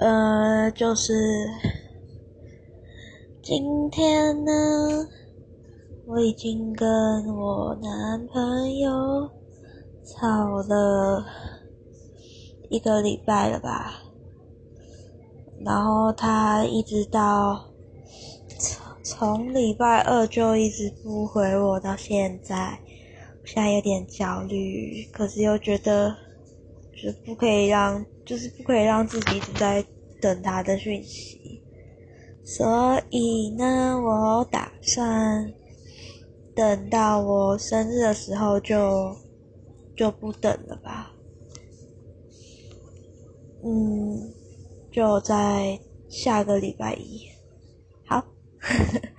呃，就是今天呢，我已经跟我男朋友吵了一个礼拜了吧，然后他一直到。从礼拜二就一直不回我，到现在，我现在有点焦虑，可是又觉得，就不可以让，就是不可以让自己一直在等他的讯息，所以呢，我打算等到我生日的时候就就不等了吧，嗯，就在下个礼拜一，好。